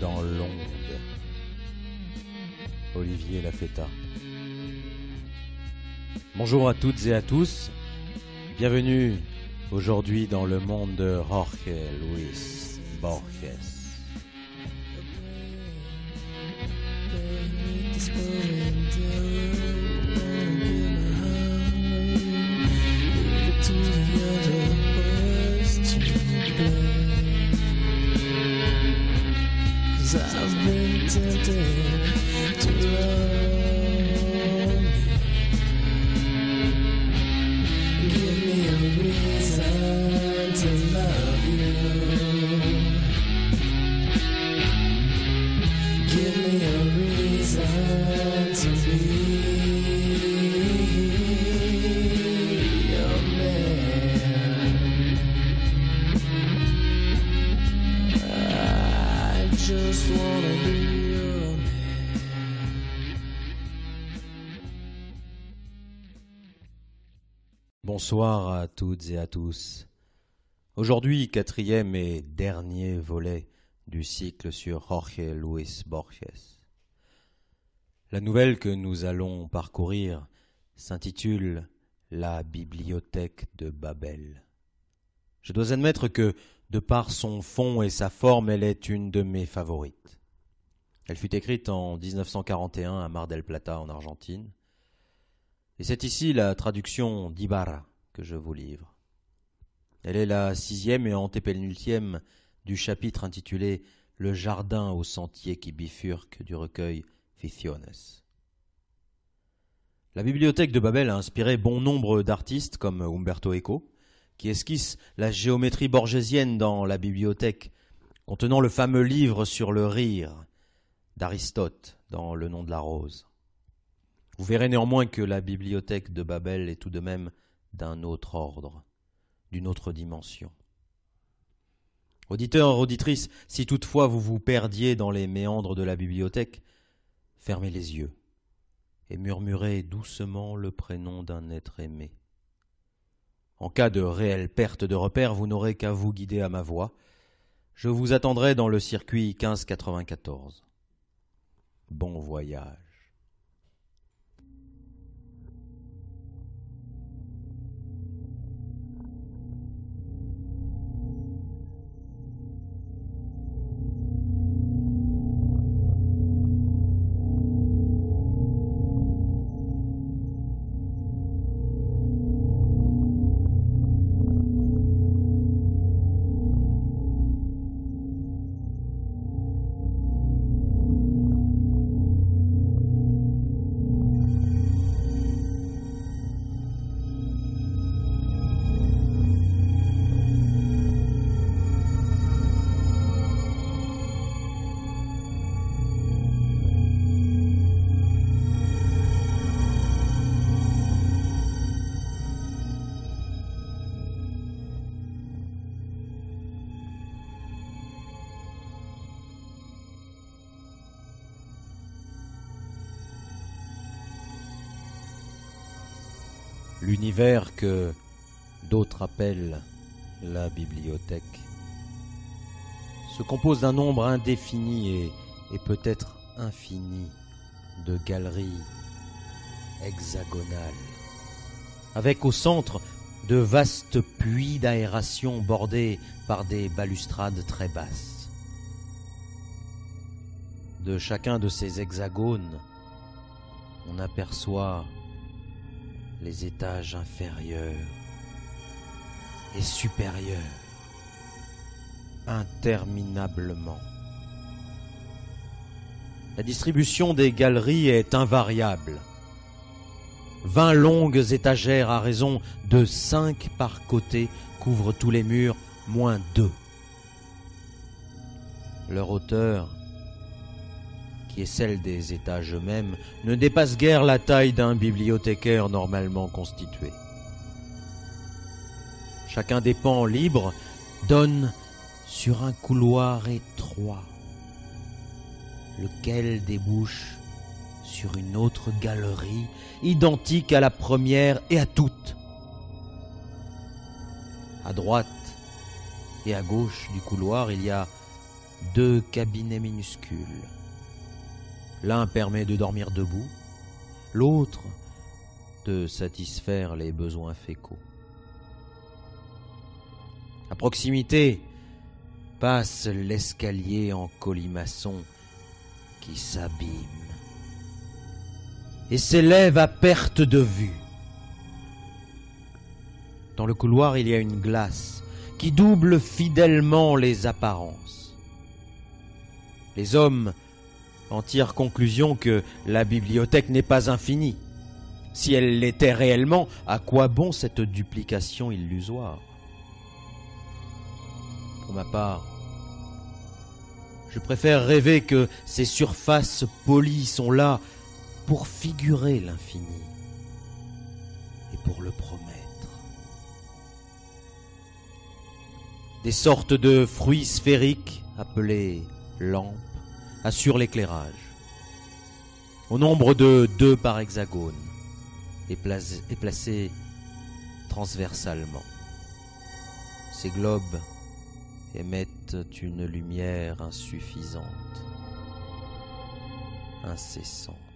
dans l'onde. Olivier Lafetta. Bonjour à toutes et à tous. Bienvenue aujourd'hui dans le monde de Jorge Luis Borges. do Bonsoir à toutes et à tous. Aujourd'hui, quatrième et dernier volet du cycle sur Jorge Luis Borges. La nouvelle que nous allons parcourir s'intitule La bibliothèque de Babel. Je dois admettre que, de par son fond et sa forme, elle est une de mes favorites. Elle fut écrite en 1941 à Mar del Plata en Argentine. Et c'est ici la traduction d'Ibarra je vous livre. Elle est la sixième et antépénultième du chapitre intitulé Le jardin au sentier qui bifurque du recueil Ficciones. La bibliothèque de Babel a inspiré bon nombre d'artistes comme Umberto Eco, qui esquisse la géométrie borgésienne dans la bibliothèque, contenant le fameux livre sur le rire d'Aristote dans Le nom de la rose. Vous verrez néanmoins que la bibliothèque de Babel est tout de même d'un autre ordre, d'une autre dimension. Auditeurs, auditrices, si toutefois vous vous perdiez dans les méandres de la bibliothèque, fermez les yeux et murmurez doucement le prénom d'un être aimé. En cas de réelle perte de repère, vous n'aurez qu'à vous guider à ma voix. Je vous attendrai dans le circuit 1594. Bon voyage. L'univers que d'autres appellent la bibliothèque se compose d'un nombre indéfini et, et peut-être infini de galeries hexagonales, avec au centre de vastes puits d'aération bordés par des balustrades très basses. De chacun de ces hexagones, on aperçoit les étages inférieurs et supérieurs interminablement. La distribution des galeries est invariable. Vingt longues étagères à raison de cinq par côté couvrent tous les murs, moins deux. Leur hauteur qui est celle des étages eux-mêmes, ne dépasse guère la taille d'un bibliothécaire normalement constitué. Chacun des pans libres donne sur un couloir étroit, lequel débouche sur une autre galerie, identique à la première et à toutes. À droite et à gauche du couloir, il y a deux cabinets minuscules. L'un permet de dormir debout, l'autre de satisfaire les besoins fécaux. À proximité passe l'escalier en colimaçon qui s'abîme et s'élève à perte de vue. Dans le couloir, il y a une glace qui double fidèlement les apparences. Les hommes en tirent conclusion que la bibliothèque n'est pas infinie. Si elle l'était réellement, à quoi bon cette duplication illusoire? Pour ma part, je préfère rêver que ces surfaces polies sont là pour figurer l'infini et pour le promettre. Des sortes de fruits sphériques appelés lampes assurent l'éclairage. Au nombre de deux par hexagone et et placés transversalement. Ces globes émettent une lumière insuffisante, incessante.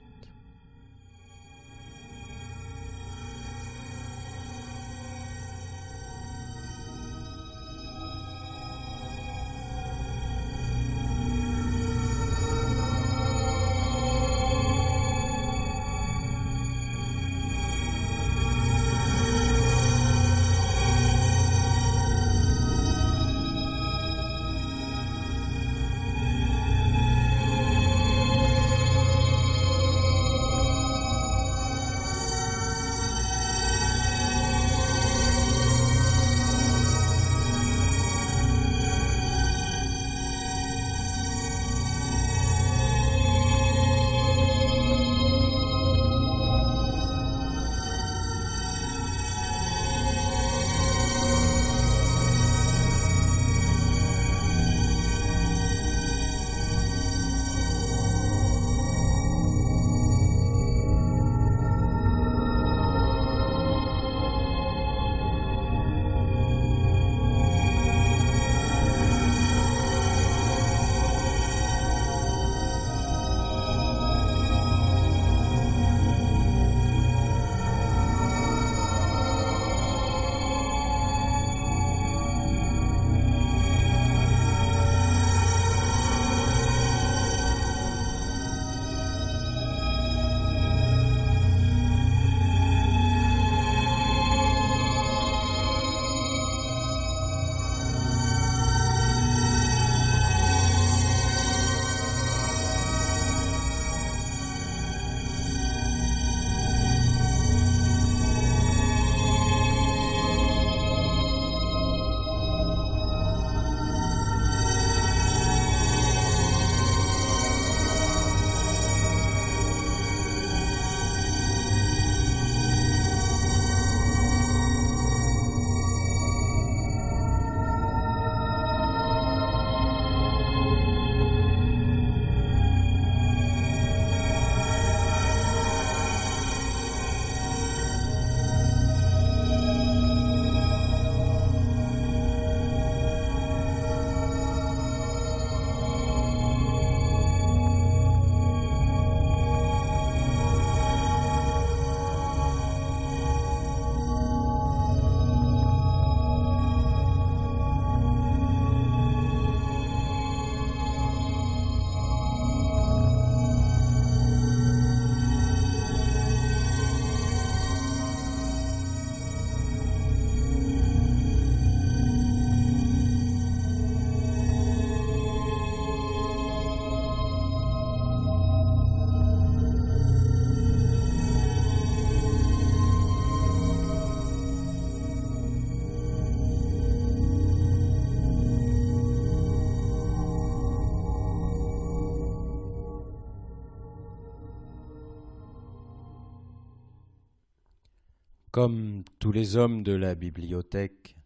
Comme tous les hommes de la bibliothèque,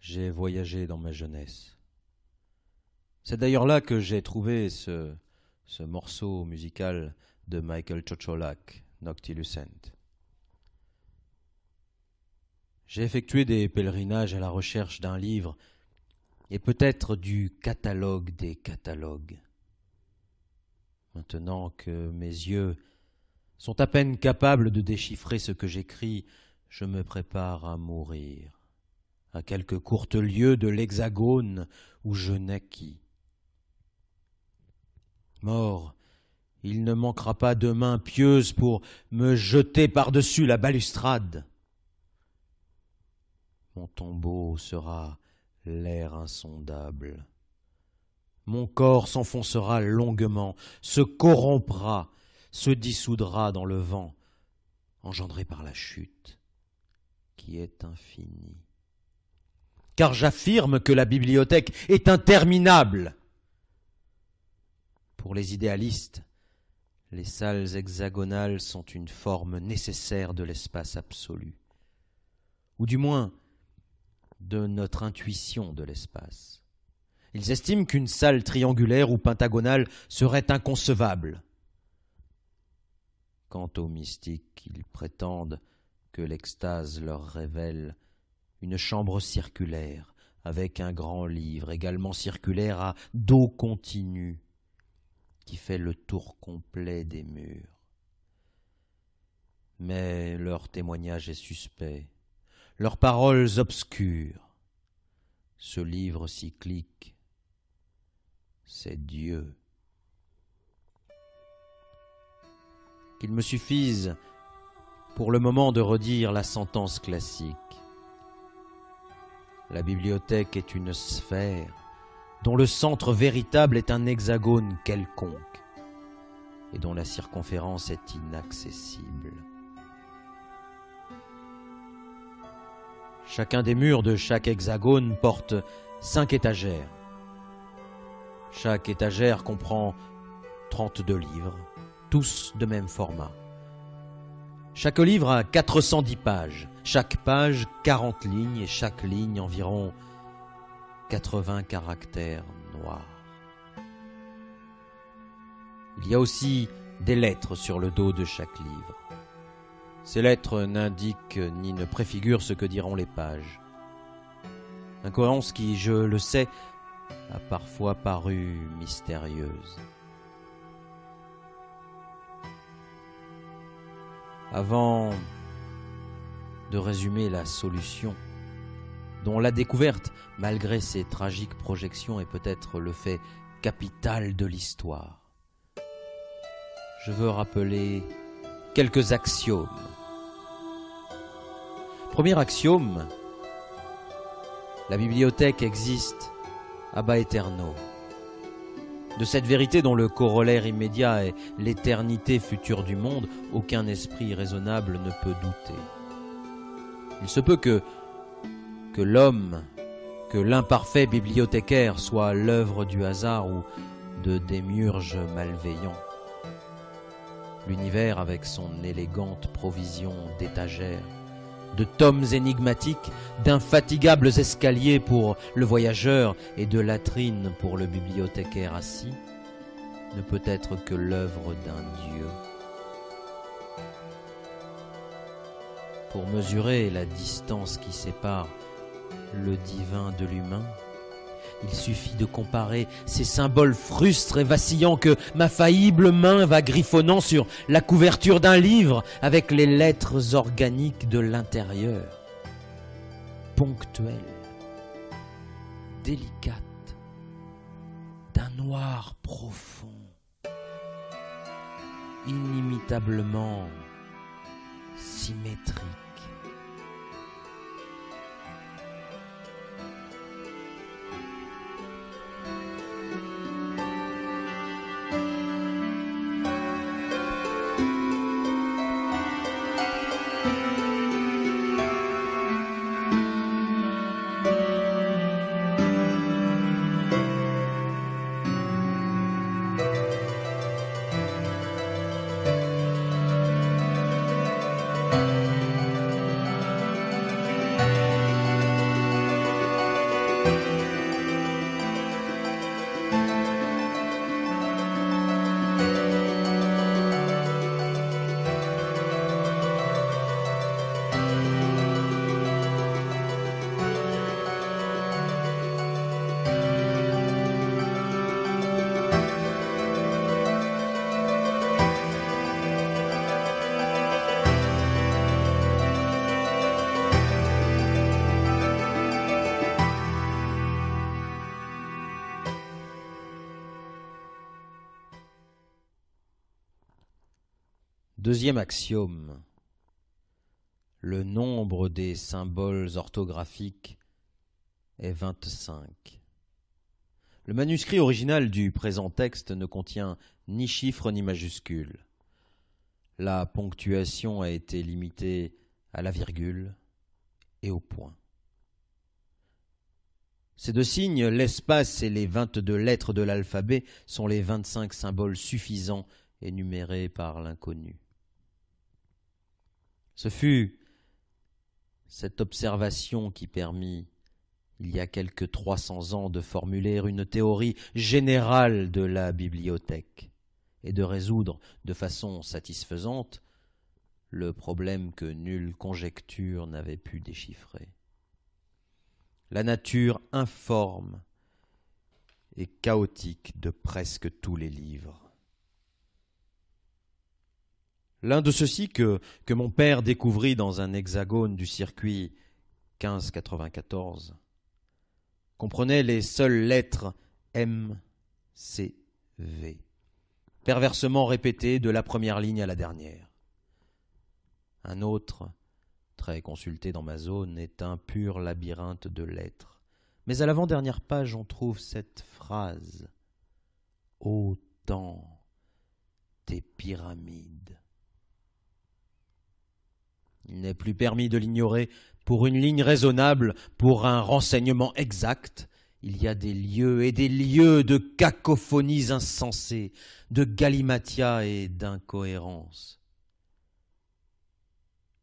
j'ai voyagé dans ma jeunesse. C'est d'ailleurs là que j'ai trouvé ce, ce morceau musical de Michael Chocholak, Noctilucent. J'ai effectué des pèlerinages à la recherche d'un livre et peut-être du catalogue des catalogues. Maintenant que mes yeux sont à peine capables de déchiffrer ce que j'écris, je me prépare à mourir, à quelques courtes lieues de l'hexagone où je naquis. Mort, il ne manquera pas de mains pieuses pour me jeter par-dessus la balustrade. Mon tombeau sera l'air insondable. Mon corps s'enfoncera longuement, se corrompra, se dissoudra dans le vent, engendré par la chute, qui est infinie. Car j'affirme que la bibliothèque est interminable. Pour les idéalistes, les salles hexagonales sont une forme nécessaire de l'espace absolu, ou du moins de notre intuition de l'espace. Ils estiment qu'une salle triangulaire ou pentagonale serait inconcevable. Quant aux mystiques, ils prétendent que l'extase leur révèle une chambre circulaire avec un grand livre également circulaire à dos continu qui fait le tour complet des murs. Mais leur témoignage est suspect, leurs paroles obscures. Ce livre cyclique, c'est Dieu. Qu'il me suffise pour le moment de redire la sentence classique. La bibliothèque est une sphère dont le centre véritable est un hexagone quelconque et dont la circonférence est inaccessible. Chacun des murs de chaque hexagone porte cinq étagères. Chaque étagère comprend 32 livres, tous de même format. Chaque livre a 410 pages, chaque page 40 lignes et chaque ligne environ 80 caractères noirs. Il y a aussi des lettres sur le dos de chaque livre. Ces lettres n'indiquent ni ne préfigurent ce que diront les pages. Incohérence qui, je le sais, a parfois paru mystérieuse. Avant de résumer la solution, dont la découverte, malgré ses tragiques projections, est peut-être le fait capital de l'histoire, je veux rappeler quelques axiomes. Premier axiome, la bibliothèque existe Abba Eterno. De cette vérité dont le corollaire immédiat est l'éternité future du monde, aucun esprit raisonnable ne peut douter. Il se peut que, l'homme, que l'imparfait bibliothécaire soit l'œuvre du hasard ou de démiurges malveillants. L'univers avec son élégante provision d'étagères, de tomes énigmatiques, d'infatigables escaliers pour le voyageur et de latrines pour le bibliothécaire assis, ne peut être que l'œuvre d'un Dieu. Pour mesurer la distance qui sépare le divin de l'humain, il suffit de comparer ces symboles frustres et vacillants que ma faillible main va griffonnant sur la couverture d'un livre avec les lettres organiques de l'intérieur, ponctuelles, délicates, d'un noir profond, inimitablement symétrique. Deuxième axiome. Le nombre des symboles orthographiques est 25. Le manuscrit original du présent texte ne contient ni chiffres ni majuscules. La ponctuation a été limitée à la virgule et au point. Ces deux signes, l'espace et les 22 lettres de l'alphabet, sont les 25 symboles suffisants énumérés par l'inconnu. Ce fut cette observation qui permit, il y a quelque 300 ans, de formuler une théorie générale de la bibliothèque et de résoudre de façon satisfaisante le problème que nulle conjecture n'avait pu déchiffrer. La nature informe et chaotique de presque tous les livres. L'un de ceux-ci que, mon père découvrit dans un hexagone du circuit 1594 comprenait les seules lettres M, C, V, perversement répétées de la première ligne à la dernière. Un autre, très consulté dans ma zone, est un pur labyrinthe de lettres. Mais à l'avant-dernière page, on trouve cette phrase Autant tes pyramides. Il n'est plus permis de l'ignorer. Pour une ligne raisonnable, pour un renseignement exact, il y a des lieux et des lieux de cacophonies insensées, de galimatia et d'incohérences.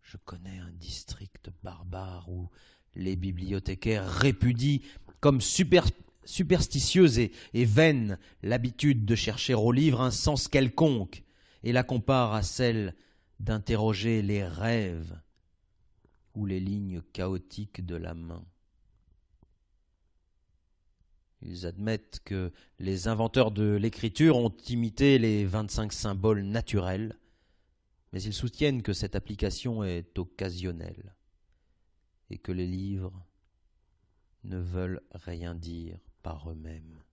Je connais un district barbare où les bibliothécaires répudient comme super, superstitieuse et, et vaine l'habitude de chercher au livre un sens quelconque et la comparent à celle d'interroger les rêves ou les lignes chaotiques de la main. Ils admettent que les inventeurs de l'écriture ont imité les 25 symboles naturels, mais ils soutiennent que cette application est occasionnelle et que les livres ne veulent rien dire par eux-mêmes.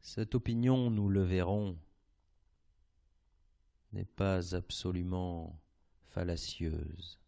Cette opinion, nous le verrons, n'est pas absolument fallacieuse.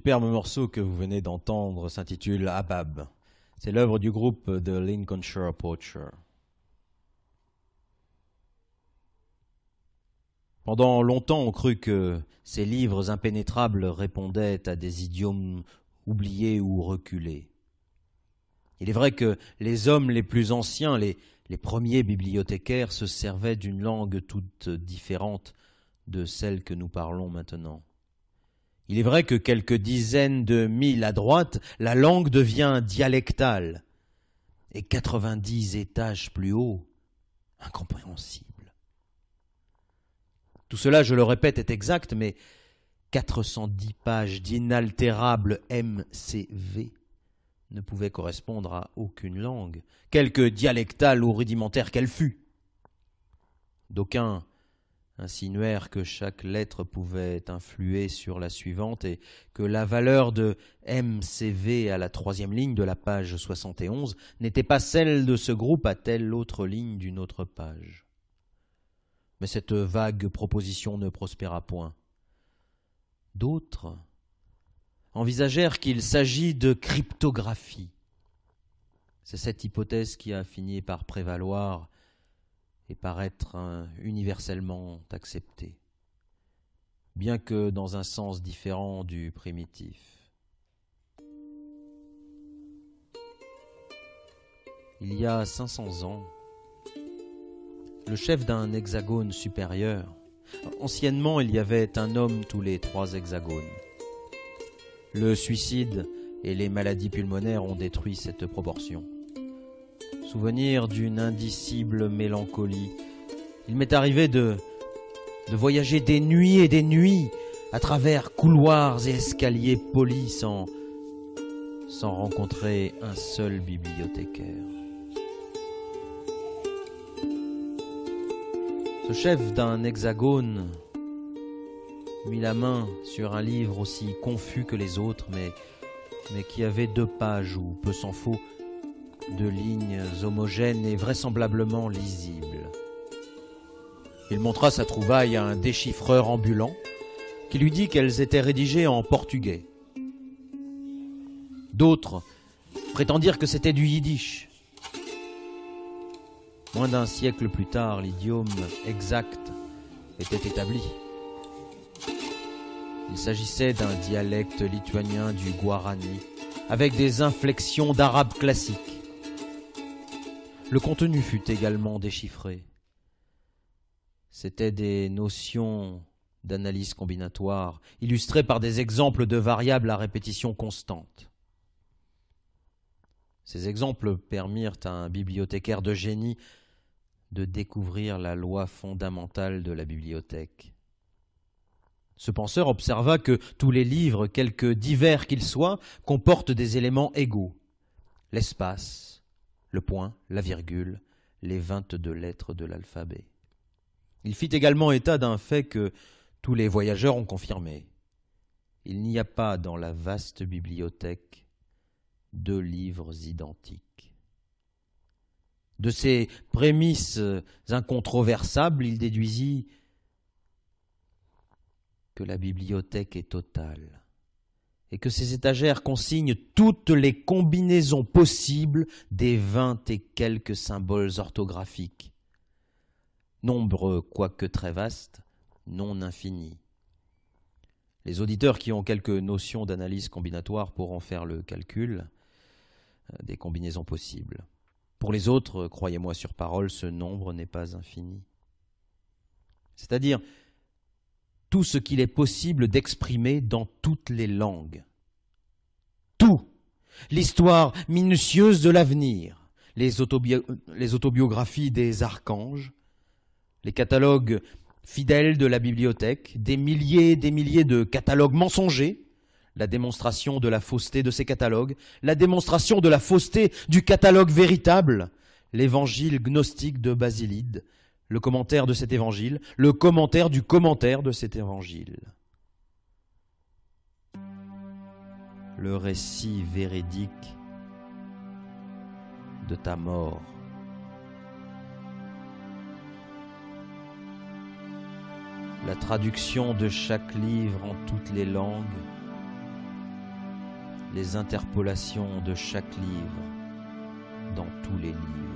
Superbe morceau que vous venez d'entendre s'intitule Abab. C'est l'œuvre du groupe de Lincolnshire Poacher. Pendant longtemps, on crut que ces livres impénétrables répondaient à des idiomes oubliés ou reculés. Il est vrai que les hommes les plus anciens, les, les premiers bibliothécaires, se servaient d'une langue toute différente de celle que nous parlons maintenant. Il est vrai que quelques dizaines de milles à droite, la langue devient dialectale, et 90 étages plus haut, incompréhensible. Tout cela, je le répète, est exact, mais 410 pages d'inaltérable MCV ne pouvaient correspondre à aucune langue, quelque dialectale ou rudimentaire qu'elle fût. D'aucuns insinuèrent que chaque lettre pouvait influer sur la suivante et que la valeur de MCV à la troisième ligne de la page 71 n'était pas celle de ce groupe à telle autre ligne d'une autre page. Mais cette vague proposition ne prospéra point. D'autres envisagèrent qu'il s'agit de cryptographie. C'est cette hypothèse qui a fini par prévaloir et par être hein, universellement acceptée, bien que dans un sens différent du primitif. Il y a 500 ans, le chef d'un hexagone supérieur, anciennement il y avait un homme tous les trois hexagones. Le suicide et les maladies pulmonaires ont détruit cette proportion. Souvenir d'une indicible mélancolie. Il m'est arrivé de, de voyager des nuits et des nuits à travers couloirs et escaliers polis sans, sans rencontrer un seul bibliothécaire. Ce chef d'un hexagone mit la main sur un livre aussi confus que les autres, mais, mais qui avait deux pages ou, peu s'en faut, deux lignes homogènes et vraisemblablement lisibles. Il montra sa trouvaille à un déchiffreur ambulant qui lui dit qu'elles étaient rédigées en portugais. D'autres prétendirent que c'était du yiddish. Moins d'un siècle plus tard, l'idiome exact était établi. Il s'agissait d'un dialecte lituanien du guarani, avec des inflexions d'arabe classique. Le contenu fut également déchiffré. C'étaient des notions d'analyse combinatoire, illustrées par des exemples de variables à répétition constante. Ces exemples permirent à un bibliothécaire de génie de découvrir la loi fondamentale de la bibliothèque. Ce penseur observa que tous les livres, quelque divers qu'ils soient, comportent des éléments égaux. L'espace, le point, la virgule, les vingt-deux lettres de l'alphabet. Il fit également état d'un fait que tous les voyageurs ont confirmé. Il n'y a pas dans la vaste bibliothèque deux livres identiques. De ces prémices incontroversables, il déduisit que la bibliothèque est totale et que ces étagères consignent toutes les combinaisons possibles des vingt et quelques symboles orthographiques. Nombre, quoique très vaste, non infini. Les auditeurs qui ont quelques notions d'analyse combinatoire pourront faire le calcul euh, des combinaisons possibles. Pour les autres, croyez-moi sur parole, ce nombre n'est pas infini. C'est-à-dire tout ce qu'il est possible d'exprimer dans toutes les langues. Tout. L'histoire minutieuse de l'avenir, les, autobio les autobiographies des archanges, les catalogues fidèles de la bibliothèque, des milliers et des milliers de catalogues mensongers, la démonstration de la fausseté de ces catalogues, la démonstration de la fausseté du catalogue véritable, l'évangile gnostique de Basilide, le commentaire de cet évangile, le commentaire du commentaire de cet évangile. Le récit véridique de ta mort. La traduction de chaque livre en toutes les langues, les interpolations de chaque livre dans tous les livres.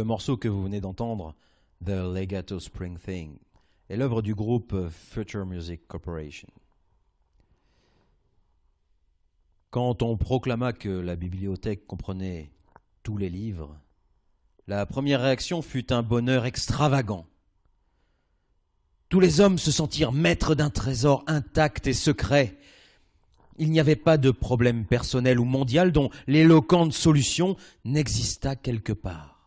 Le morceau que vous venez d'entendre, The Legato Spring Thing, est l'œuvre du groupe Future Music Corporation. Quand on proclama que la bibliothèque comprenait tous les livres, la première réaction fut un bonheur extravagant. Tous les hommes se sentirent maîtres d'un trésor intact et secret. Il n'y avait pas de problème personnel ou mondial dont l'éloquente solution n'exista quelque part,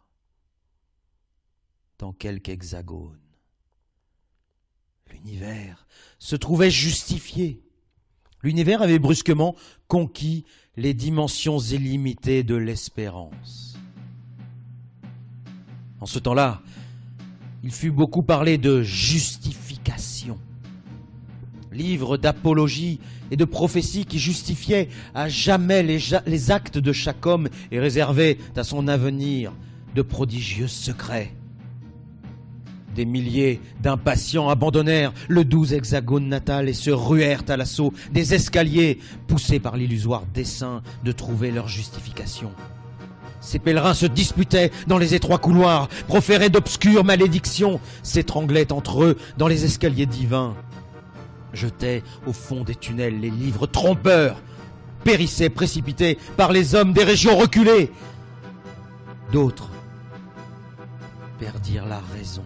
dans quelque hexagone. L'univers se trouvait justifié. L'univers avait brusquement conquis les dimensions illimitées de l'espérance. En ce temps-là, il fut beaucoup parlé de justification. Livre d'apologie et de prophétie qui justifiait à jamais les, les actes de chaque homme et réservait à son avenir de prodigieux secrets. Des milliers d'impatients abandonnèrent le doux hexagone natal et se ruèrent à l'assaut des escaliers, poussés par l'illusoire dessein de trouver leur justification. Ces pèlerins se disputaient dans les étroits couloirs, proféraient d'obscures malédictions, s'étranglaient entre eux dans les escaliers divins, jetaient au fond des tunnels les livres trompeurs, périssaient précipités par les hommes des régions reculées. D'autres perdirent la raison.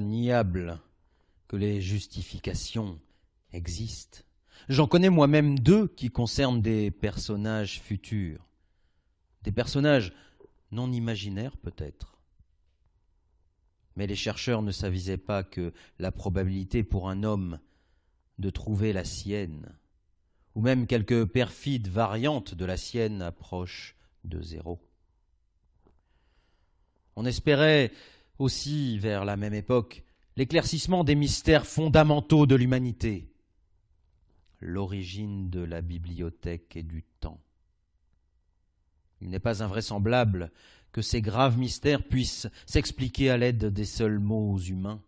Niable que les justifications existent. J'en connais moi-même deux qui concernent des personnages futurs, des personnages non imaginaires peut-être. Mais les chercheurs ne s'avisaient pas que la probabilité pour un homme de trouver la sienne, ou même quelques perfides variantes de la sienne, approche de zéro. On espérait aussi, vers la même époque, l'éclaircissement des mystères fondamentaux de l'humanité, l'origine de la bibliothèque et du temps. Il n'est pas invraisemblable que ces graves mystères puissent s'expliquer à l'aide des seuls mots humains.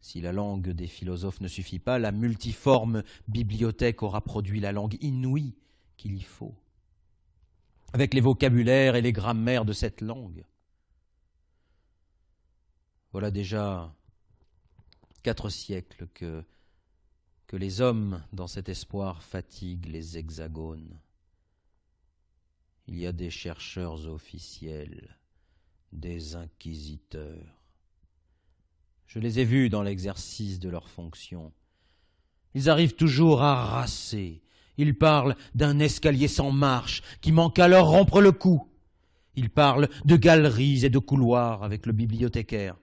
Si la langue des philosophes ne suffit pas, la multiforme bibliothèque aura produit la langue inouïe qu'il y faut, avec les vocabulaires et les grammaires de cette langue. Voilà déjà quatre siècles que, que les hommes, dans cet espoir, fatiguent les hexagones. Il y a des chercheurs officiels, des inquisiteurs. Je les ai vus dans l'exercice de leurs fonctions, Ils arrivent toujours à rasser. Ils parlent d'un escalier sans marche qui manque à leur rompre le cou. Ils parlent de galeries et de couloirs avec le bibliothécaire.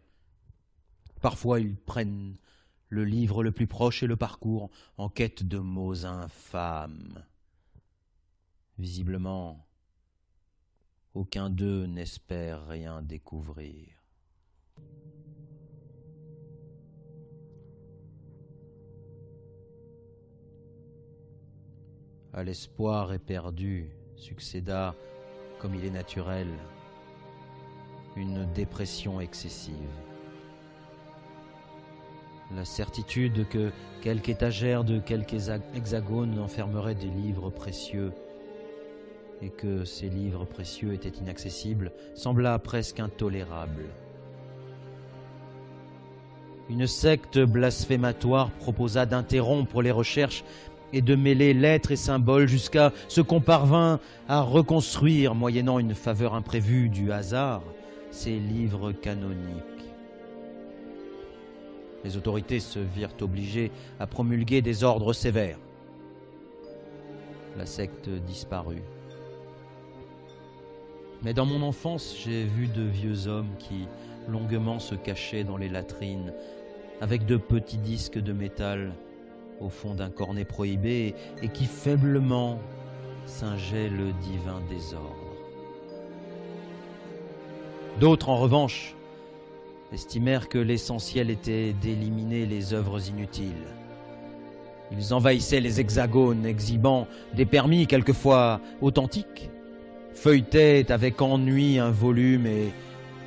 Parfois ils prennent le livre le plus proche et le parcours en quête de mots infâmes. Visiblement, aucun d'eux n'espère rien découvrir. À l'espoir éperdu succéda, comme il est naturel, une dépression excessive. La certitude que quelque étagère de quelque hexa- hexagone enfermerait des livres précieux et que ces livres précieux étaient inaccessibles sembla presque intolérable. Une secte blasphématoire proposa d'interrompre les recherches et de mêler lettres et symboles jusqu'à ce qu'on parvint à reconstruire, moyennant une faveur imprévue du hasard, ces livres canoniques. Les autorités se virent obligées à promulguer des ordres sévères. La secte disparut. Mais dans mon enfance, j'ai vu de vieux hommes qui longuement se cachaient dans les latrines avec de petits disques de métal au fond d'un cornet prohibé et qui faiblement singeaient le divin désordre. D'autres, en revanche, estimèrent que l'essentiel était d'éliminer les œuvres inutiles. Ils envahissaient les hexagones, exhibant des permis quelquefois authentiques, feuilletaient avec ennui un volume et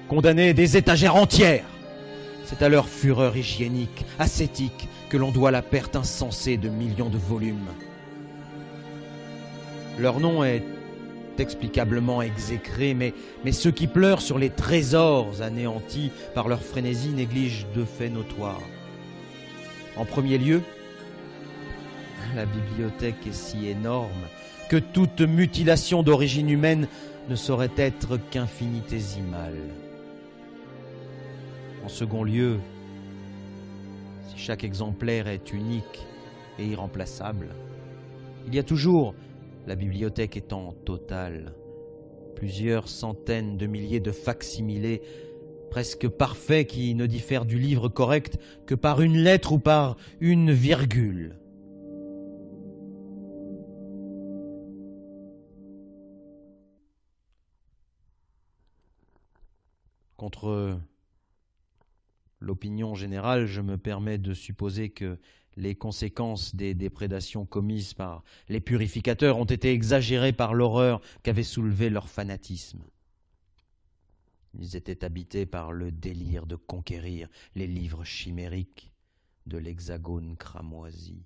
condamnaient des étagères entières. C'est à leur fureur hygiénique, ascétique, que l'on doit la perte insensée de millions de volumes. Leur nom est explicablement exécré, mais, mais ceux qui pleurent sur les trésors anéantis par leur frénésie négligent deux faits notoires. En premier lieu, la bibliothèque est si énorme que toute mutilation d'origine humaine ne saurait être qu'infinitésimale. En second lieu, si chaque exemplaire est unique et irremplaçable, il y a toujours, la bibliothèque étant totale, plusieurs centaines de milliers de facsimilés presque parfaits qui ne diffèrent du livre correct que par une lettre ou par une virgule. Contre l'opinion générale, je me permets de supposer que les conséquences des déprédations commises par les purificateurs ont été exagérées par l'horreur qu'avait soulevé leur fanatisme. Ils étaient habités par le délire de conquérir les livres chimériques de l'hexagone cramoisi.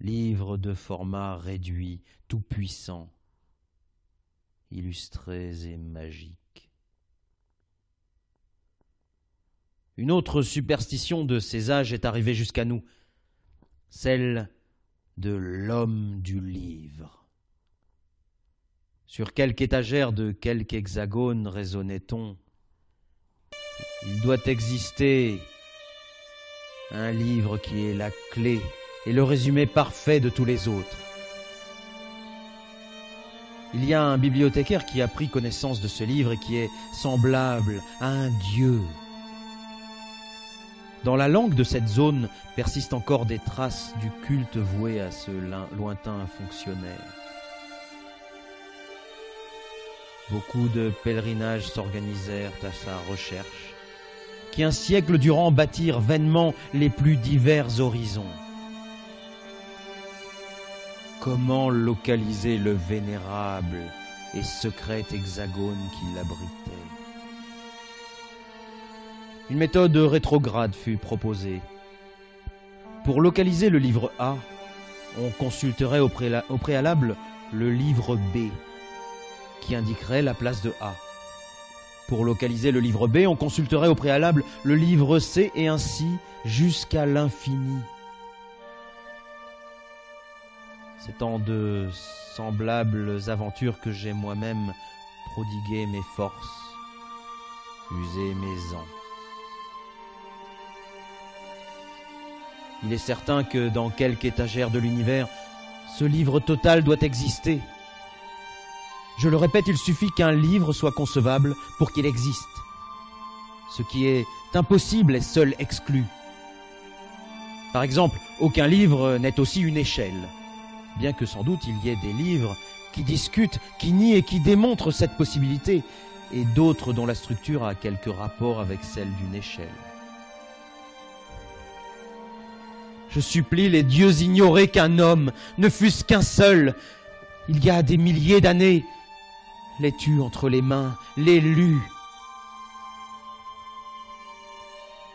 Livres de format réduit, tout puissants, illustrés et magiques. Une autre superstition de ces âges est arrivée jusqu'à nous, celle de l'homme du livre. Sur quelque étagère de quelque hexagone raisonnait-on Il doit exister un livre qui est la clé et le résumé parfait de tous les autres. Il y a un bibliothécaire qui a pris connaissance de ce livre et qui est semblable à un dieu. Dans la langue de cette zone persistent encore des traces du culte voué à ce lointain fonctionnaire. Beaucoup de pèlerinages s'organisèrent à sa recherche, qui un siècle durant bâtirent vainement les plus divers horizons. Comment localiser le vénérable et secret hexagone qui l'abritait? Une méthode rétrograde fut proposée. Pour localiser le livre A, on consulterait au, préalable le livre B, qui indiquerait la place de A. Pour localiser le livre B, on consulterait au préalable le livre C et ainsi jusqu'à l'infini. C'est en de semblables aventures que j'ai moi-même prodigué mes forces, usé mes ans. Il est certain que dans quelque étagère de l'univers, ce livre total doit exister. Je le répète, il suffit qu'un livre soit concevable pour qu'il existe. Ce qui est impossible est seul exclu. Par exemple, aucun livre n'est aussi une échelle, bien que sans doute il y ait des livres qui discutent, qui nient et qui démontrent cette possibilité, et d'autres dont la structure a quelque rapport avec celle d'une échelle. Je supplie les dieux ignorés qu'un homme, ne fût-ce qu'un seul, il y a des milliers d'années, l'ait eu entre les mains, l'ait lu.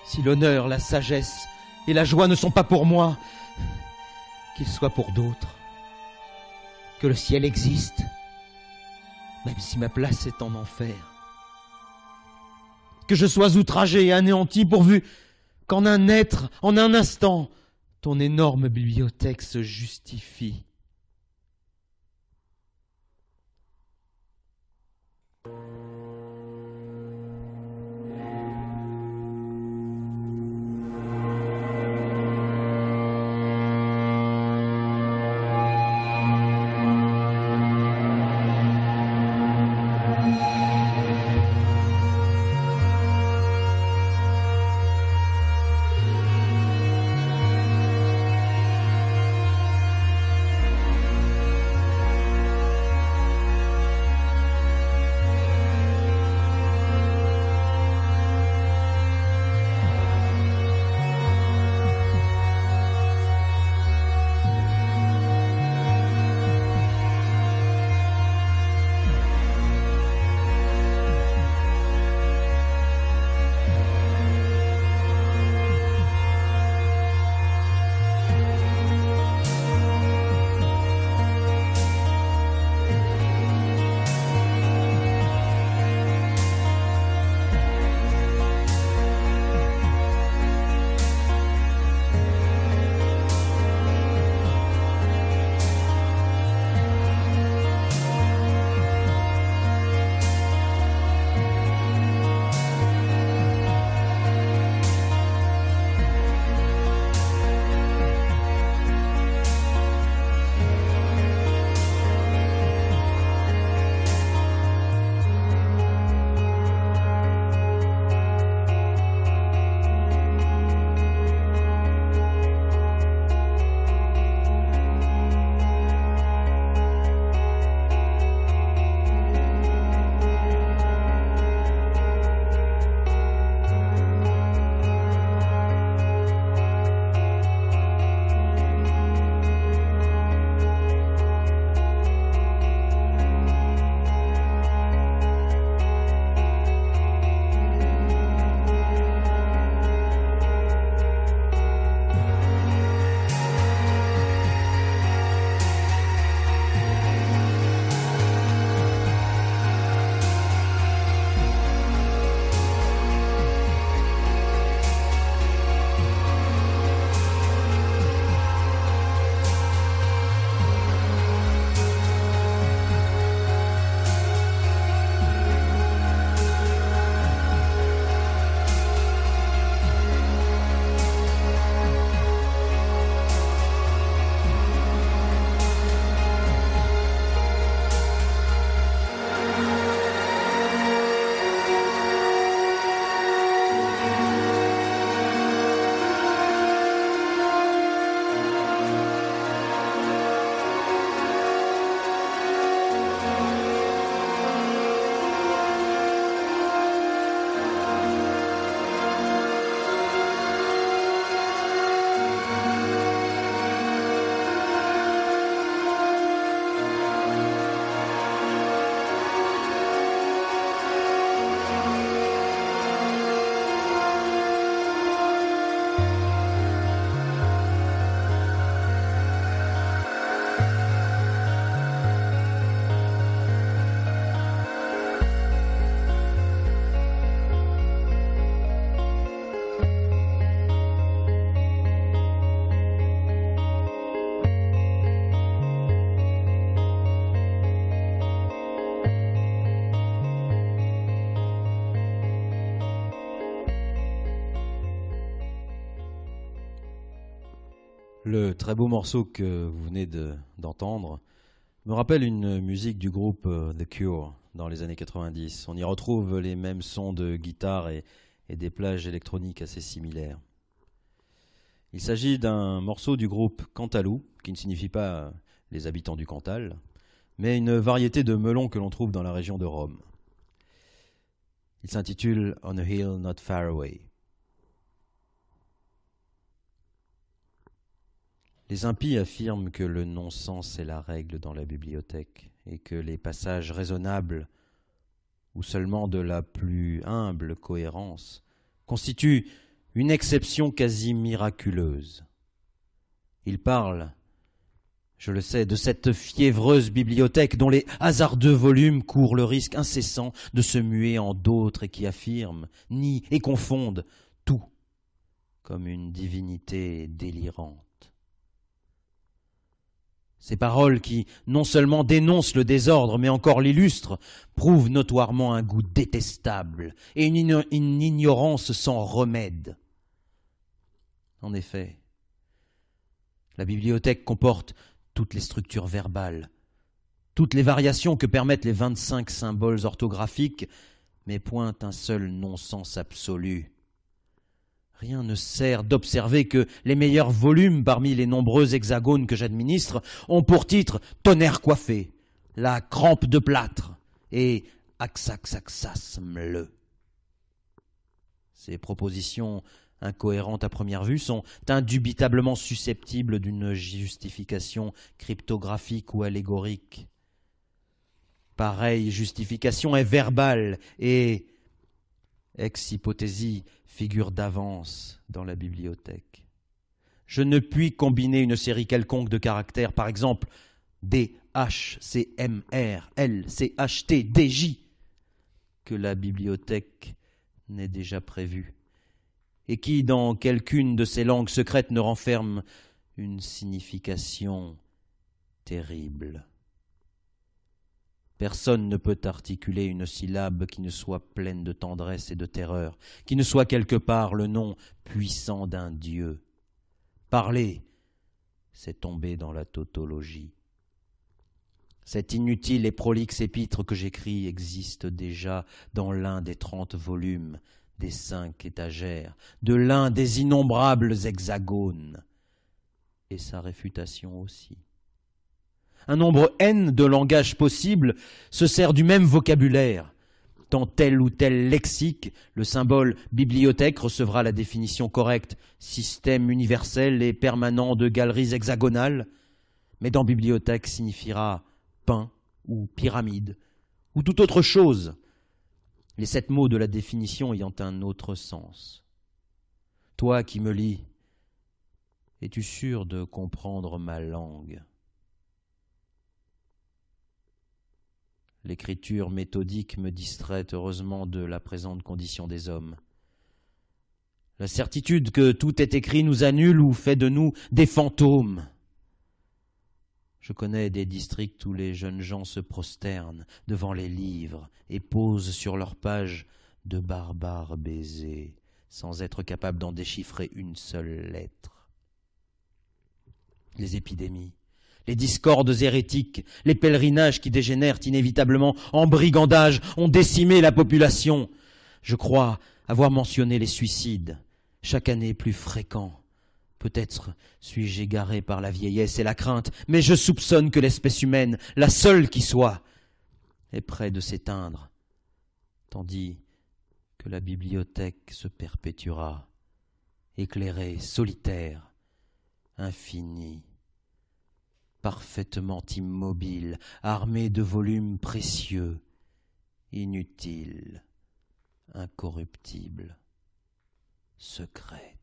Si l'honneur, la sagesse et la joie ne sont pas pour moi, qu'ils soient pour d'autres. Que le ciel existe, même si ma place est en enfer. Que je sois outragé et anéanti pourvu qu'en un être, en un instant, ton énorme bibliothèque se justifie. Le très beau morceau que vous venez de- d'entendre me rappelle une musique du groupe euh, The Cure dans les années 90. On y retrouve les mêmes sons de guitare et, et des plages électroniques assez similaires. Il s'agit d'un morceau du groupe Cantalou, qui ne signifie pas euh, les habitants du Cantal, mais une variété de melons que l'on trouve dans la région de Rome. Il s'intitule On a Hill Not Far Away. Les impies affirment que le non-sens est la règle dans la bibliothèque et que les passages raisonnables ou seulement de la plus humble cohérence constituent une exception quasi miraculeuse. Ils parlent, je le sais, de cette fiévreuse bibliothèque dont les hasardeux volumes courent le risque incessant de se muer en d'autres et qui affirment, nient et confondent tout comme une divinité délirante. Ces paroles qui non seulement dénoncent le désordre, mais encore l'illustrent, prouvent notoirement un goût détestable et une, igno- une ignorance sans remède. En effet, la bibliothèque comporte toutes les structures verbales, toutes les variations que permettent les 25 symboles orthographiques, mais pointe un seul non-sens absolu. Rien ne sert d'observer que les meilleurs volumes parmi les nombreux hexagones que j'administre ont pour titre Tonnerre coiffé, La crampe de plâtre et Axaxaxasme Ces propositions incohérentes à première vue sont indubitablement susceptibles d'une justification cryptographique ou allégorique. Pareille justification est verbale et ex hypothésie figure d'avance dans la bibliothèque. Je ne puis combiner une série quelconque de caractères, par exemple D, H, C, M, R, L, C, H, T, D, J, que la bibliothèque n'ait déjà prévu, et qui, dans quelqu'une de ces langues secrètes, ne renferme une signification terrible. Personne ne peut articuler une syllabe qui ne soit pleine de tendresse et de terreur, qui ne soit quelque part le nom puissant d'un Dieu. Parler, c'est tomber dans la tautologie. Cet inutile et prolixe épître que j'écris existe déjà dans l'un des trente volumes des cinq étagères, de l'un des innombrables hexagones, et sa réfutation aussi. Un nombre n de langages possibles se sert du même vocabulaire. Dans tel ou tel lexique, le symbole bibliothèque recevra la définition correcte système universel et permanent de galeries hexagonales, mais dans bibliothèque signifiera pain ou pyramide ou toute autre chose, les sept mots de la définition ayant un autre sens. Toi qui me lis, es-tu sûr de comprendre ma langue? L'écriture méthodique me distrait heureusement de la présente condition des hommes. La certitude que tout est écrit nous annule ou fait de nous des fantômes. Je connais des districts où les jeunes gens se prosternent devant les livres et posent sur leurs pages de barbares baisers, sans être capables d'en déchiffrer une seule lettre. Les épidémies, les discordes hérétiques, les pèlerinages qui dégénèrent inévitablement en brigandage ont décimé la population. Je crois avoir mentionné les suicides, chaque année plus fréquents. Peut-être suis-je égaré par la vieillesse et la crainte, mais je soupçonne que l'espèce humaine, la seule qui soit, est près de s'éteindre, tandis que la bibliothèque se perpétuera, éclairée, solitaire, infinie parfaitement immobile, armée de volumes précieux, inutiles, incorruptibles, secrète.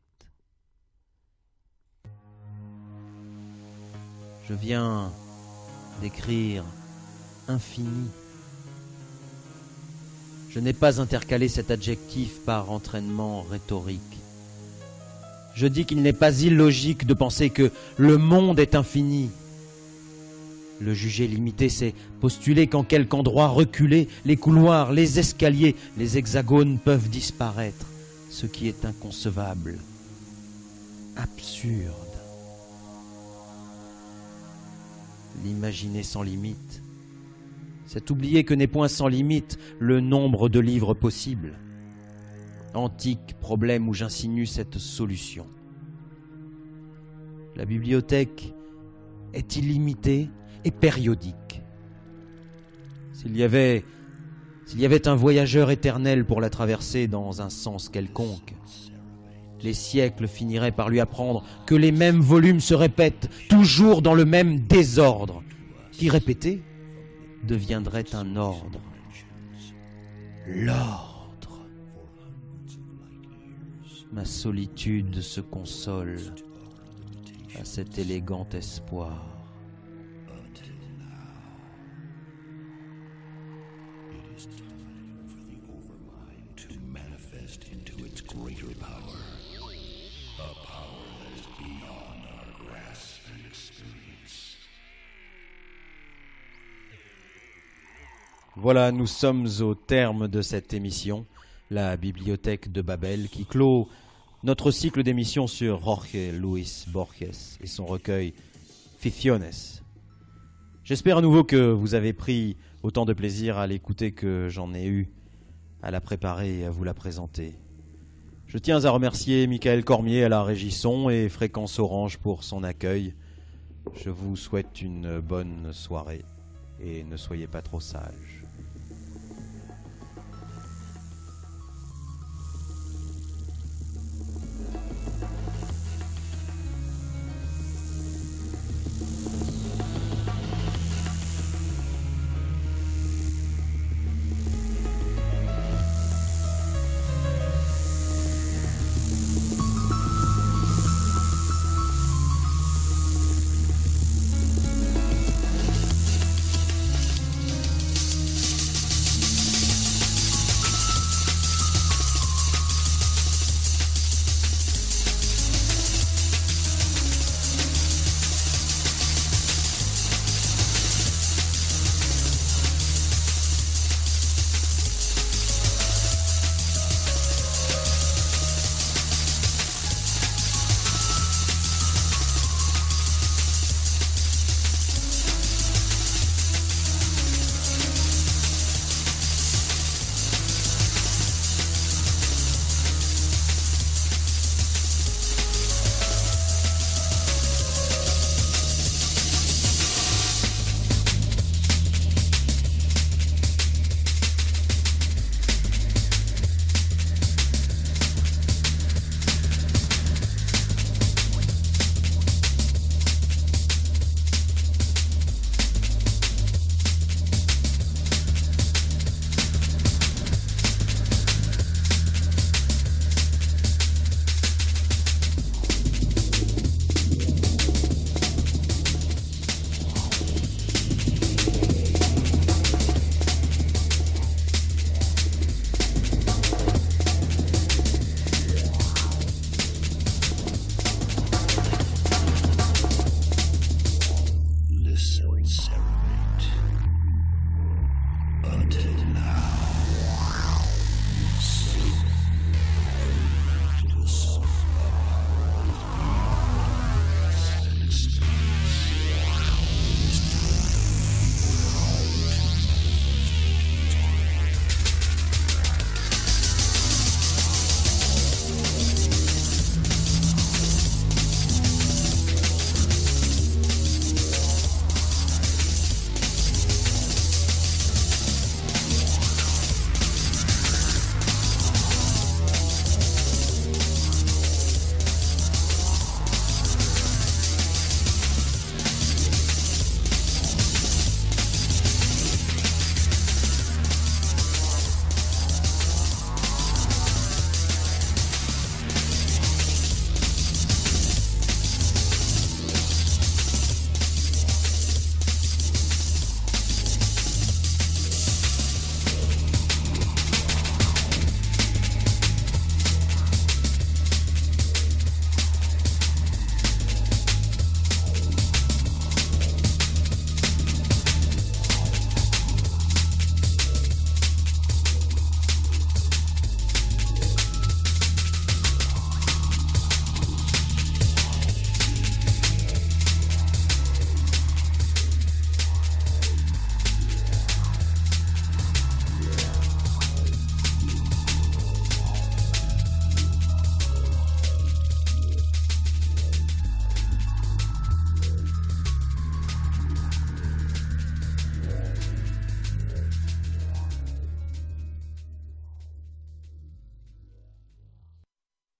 Je viens d'écrire infini. Je n'ai pas intercalé cet adjectif par entraînement rhétorique. Je dis qu'il n'est pas illogique de penser que le monde est infini. Le juger limité, c'est postuler qu'en quelque endroit reculé, les couloirs, les escaliers, les hexagones peuvent disparaître, ce qui est inconcevable, absurde. l'imaginer sans limite. C'est oublier que n'est point sans limite le nombre de livres possibles. Antique problème où j'insinue cette solution. La bibliothèque est illimitée et périodique. S'il y avait s'il y avait un voyageur éternel pour la traverser dans un sens quelconque, les siècles finiraient par lui apprendre que les mêmes volumes se répètent, toujours dans le même désordre, qui répété deviendrait un ordre. L'ordre. Ma solitude se console à cet élégant espoir. Voilà, nous sommes au terme de cette émission, la bibliothèque de Babel, qui clôt notre cycle d'émissions sur Jorge Luis Borges et son recueil Ficciones. J'espère à nouveau que vous avez pris autant de plaisir à l'écouter que j'en ai eu à la préparer et à vous la présenter. Je tiens à remercier Michael Cormier à la régisson et Fréquence Orange pour son accueil. Je vous souhaite une bonne soirée et ne soyez pas trop sages.